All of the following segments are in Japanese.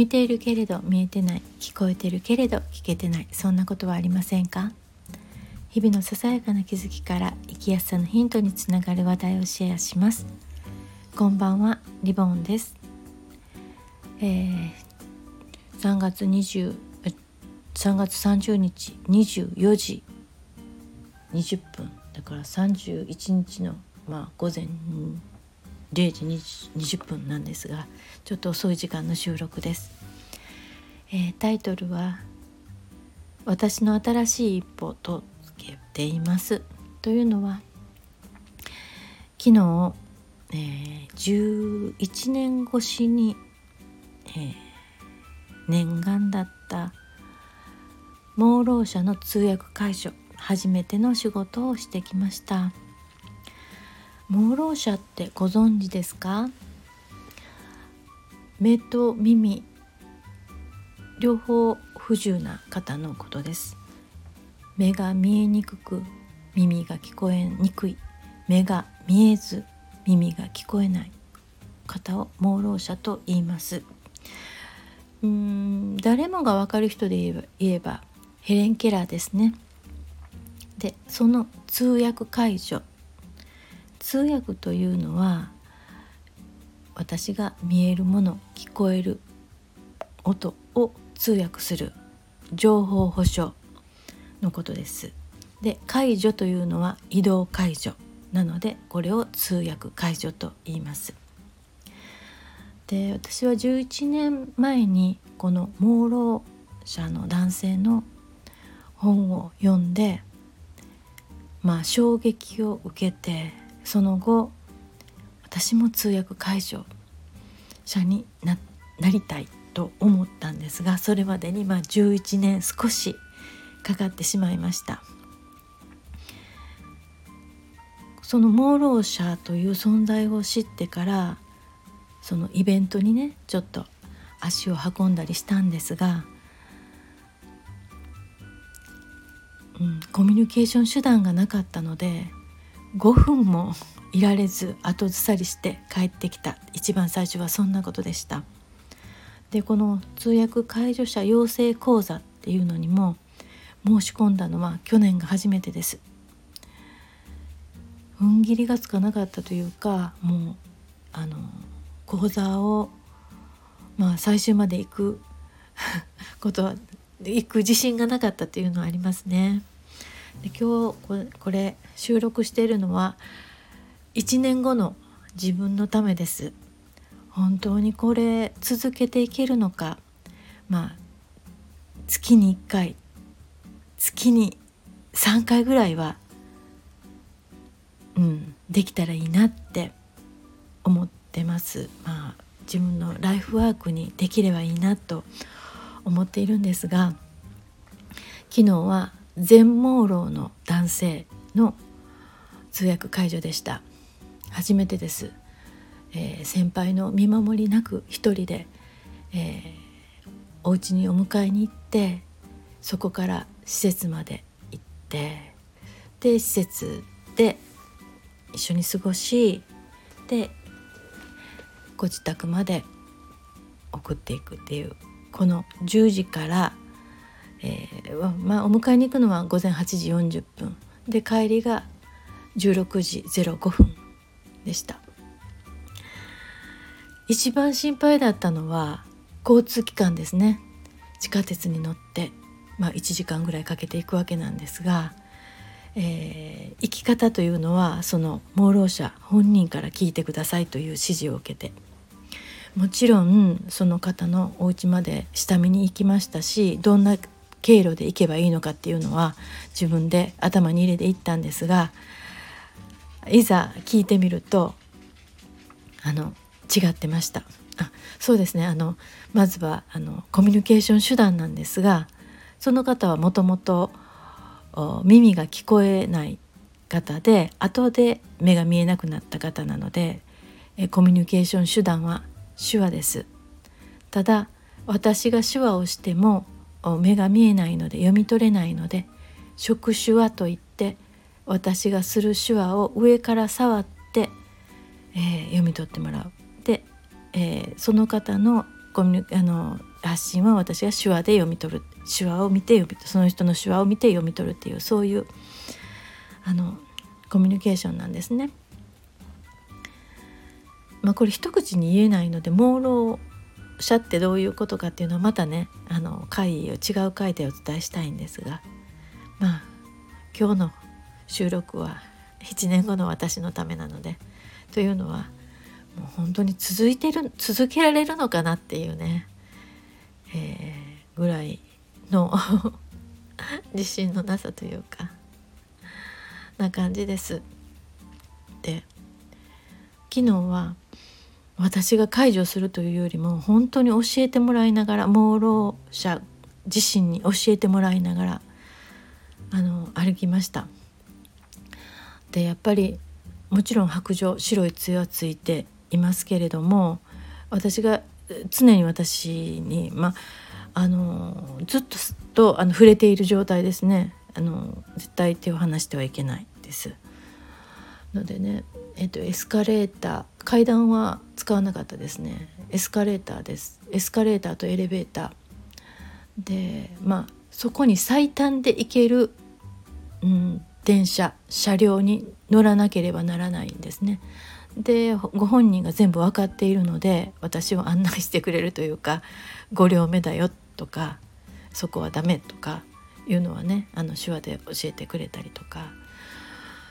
見ているけれど見えてない聞こえてるけれど聞けてない。そんなことはありませんか？日々のささやかな気づきから生きやすさのヒントにつながる話題をシェアします。こんばんはリボンです、えー、3月20 3月30日24時20分。だから31日のまあ午前0時 20, 分なんですがちょっと遅い時間の収録です、えー、タイトルは「私の新しい一歩」とつけています。というのは昨日、えー、11年越しに、えー、念願だった盲ろう者の通訳解消初めての仕事をしてきました。盲ろう者ってご存知ですか？目と耳両方不自由な方のことです。目が見えにくく耳が聞こえにくい目が見えず耳が聞こえない方を盲ろう者と言います。うーん誰もが分かる人で言えばヘレン・ケラーですね。でその通訳解除。通訳というのは私が見えるもの聞こえる音を通訳する情報保障のことです。で解除というのは移動解除なのでこれを通訳解除と言います。で私は11年前にこの盲ろう者の男性の本を読んでまあ衝撃を受けてその後私も通訳解消者になりたいと思ったんですがそれまでにまあ11年少しかかってしまいました。その盲ろう者という存在を知ってからそのイベントにねちょっと足を運んだりしたんですが、うん、コミュニケーション手段がなかったので5分もいられず後ずさりして帰ってきた。一番最初はそんなことでした。でこの通訳介助者養成講座っていうのにも申し込んだのは去年が初めてです踏ん切りがつかなかったというかもうあの講座をまあ最終まで行く ことは行く自信がなかったというのはありますね。で今日これ収録しているのは1年後の自分のためです本当にこれ続けていけるのか。まあ月に1回月に3回ぐらいはうんできたらいいなって思ってます。まあ自分のライフワークにできればいいなと思っているんですが昨日は全盲ろうの男性の通訳解除でした。初めてです、えー、先輩の見守りなく一人で、えー、お家にお迎えに行ってそこから施設まで行ってで施設で一緒に過ごしでご自宅まで送っていくっていうこの10時からえー、まあ、お迎えに行くのは午前8時40分。で帰りが16時05分でした。一番心配だったのは交通機関ですね。地下鉄に乗って、まあ、1時間ぐらいかけていくわけなんですが、えー、行き方というのはその盲ろう者本人から聞いてくださいという指示を受けて。もちろんその方のお家まで下見に行きましたしどんな経路で行けばいいのかっていうのは自分で頭に入れていったんですがいざ聞いてみるとあの違ってました。あそうですね。あのまずはあのコミュニケーション手段なんですがその方はもともと耳が聞こえない方で後で目が見えなくなった方なのでえコミュニケーション手段は手話です。ただ私が手話をしても目が見えないので読み取れないので触手話といって私がする手話を上から触って、えー、読み取ってもらう。えー、その方のコミュあの発信は私が手話で読み取る手話を見て読みその人の手話を見て読み取るっていうそういうあのコミュニケーションなんですね。まあ、これ一口に言えないので朦朧者ってどういうことかっていうのはまたねあの回を違う回でお伝えしたいんですがまあ今日の収録は7年後の私のためなのでというのはもう本当に続いてる続けられるのかなっていうね、えー、ぐらいの 自信のなさというかな感じです。で昨日は私が解除するというよりも本当に教えてもらいながら盲ろう者自身に教えてもらいながらあの歩きました。でやっぱりもちろん白状白い杖はついていますけれども私が常に私にまあのずっととあの触れている状態ですねあの絶対手を離してはいけないです。のでね、えっと、エスカレーター階段は使わなかったですねエスカレーターですエスカレーターとエレベーターでまあそこに最短で行ける、うん、電車車両に乗らなければならないんですね。でご本人が全部分かっているので私を案内してくれるというか「5両目だよ」とか「そこはダメ」とかいうのはねあの手話で教えてくれたりとか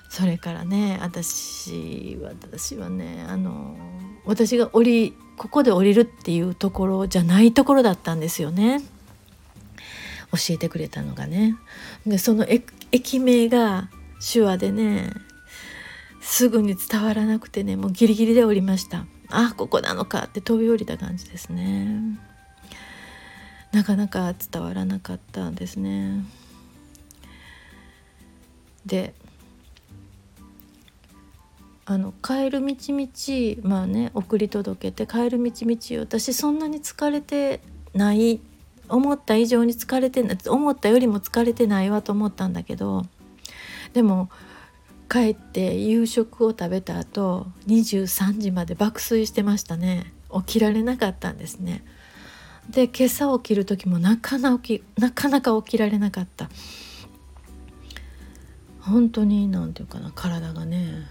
それからね私私はねあの私が降りここで降りるっていうところじゃないところだったんですよね教えてくれたのがね。でその駅名が手話でねすぐに伝わらなくてねもうギリギリで降りました。あここなのかって飛び降りた感じですね。なかなか伝わらなかったんですね。であの帰る道道まあね送り届けて帰る道道私そんなに疲れてない思った以上に疲れてない思ったよりも疲れてないわと思ったんだけどでも帰って夕食を食べた後23時まで爆睡してましたね。起きられなかったんですね。で今朝起きる時もなかな起きなかなか起きられなかった。本当に何て言うかな体がね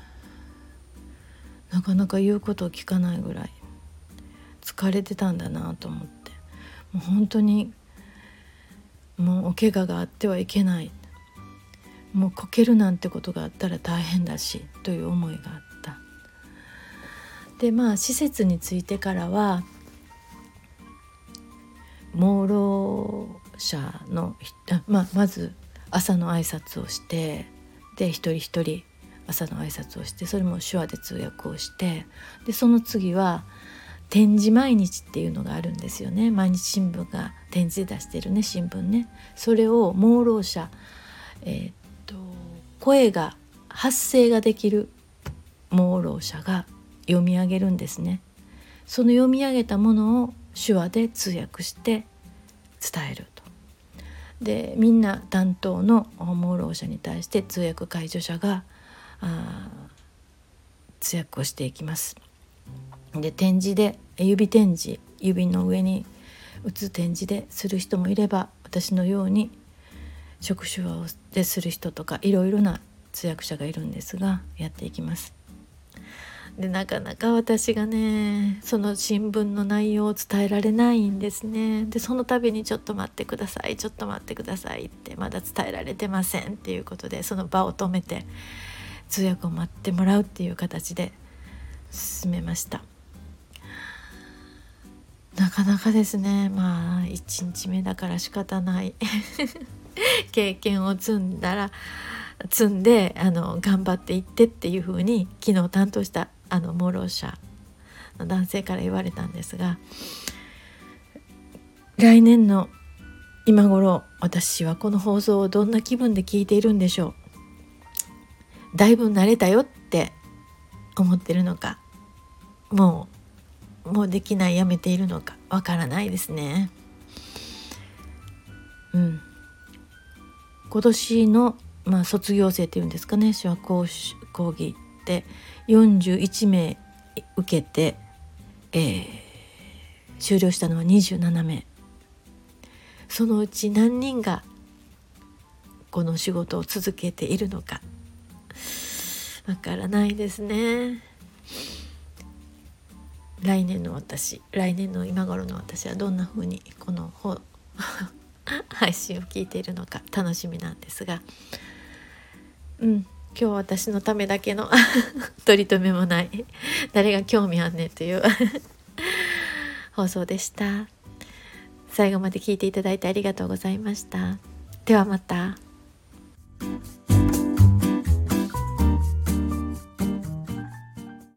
なかなか言うことを聞かないぐらい疲れてたんだなと思って。もう本当にもうお怪我があってはいけない。もうこけるなんてことがあったら大変だしという思いがあった。でまあ施設に着いてからは盲ろ者のまあ、まず朝の挨拶をしてで一人一人朝の挨拶をしてそれも手話で通訳をしてでその次は展示毎日っていうのがあるんですよね。毎日新聞が展示で出してるね新聞ね。それを盲ろう者、えー、声が発声ができる盲ろう者が読み上げるんですねその読み上げたものを手話で通訳して伝えるとでみんな担当の盲ろう者に対して通訳介助者があ通訳をしていきます。で展示で指展示指の上に打つ展示でする人もいれば私のように触手話でする人とかいろいろな通訳者がいるんですがやっていきます。でなかなか私がねその新聞の内容を伝えられないんですね。でその度に「ちょっと待ってくださいちょっと待ってください」ってまだ伝えられてませんっていうことでその場を止めて通訳を待ってもらうっていう形で進めました。なかなかですねまあ1日目だから仕方ない。経験を積んだら積んであの頑張っていってっていうふうに昨日担当したあの盲ろ者の男性から言われたんですが来年の今頃私はこの放送をどんな気分で聞いているんでしょうだいぶ慣れたよって思ってるのかもうもうできないやめているのかわからないですね。うん、今年の、まあ、卒業生っていうんですかね手話講講義で41名受けて、えー、終了したのは27名。そのうち何人がこの仕事を続けているのかわからないですね。来年の私来年の今頃の私はどんな風にこの配信を聞いているのか楽しみなんですが。うん。今日私のためだけの 取り留めもない。誰が興味あんねんという 放送でした。最後まで聞いていただいてありがとうございました。ではまた。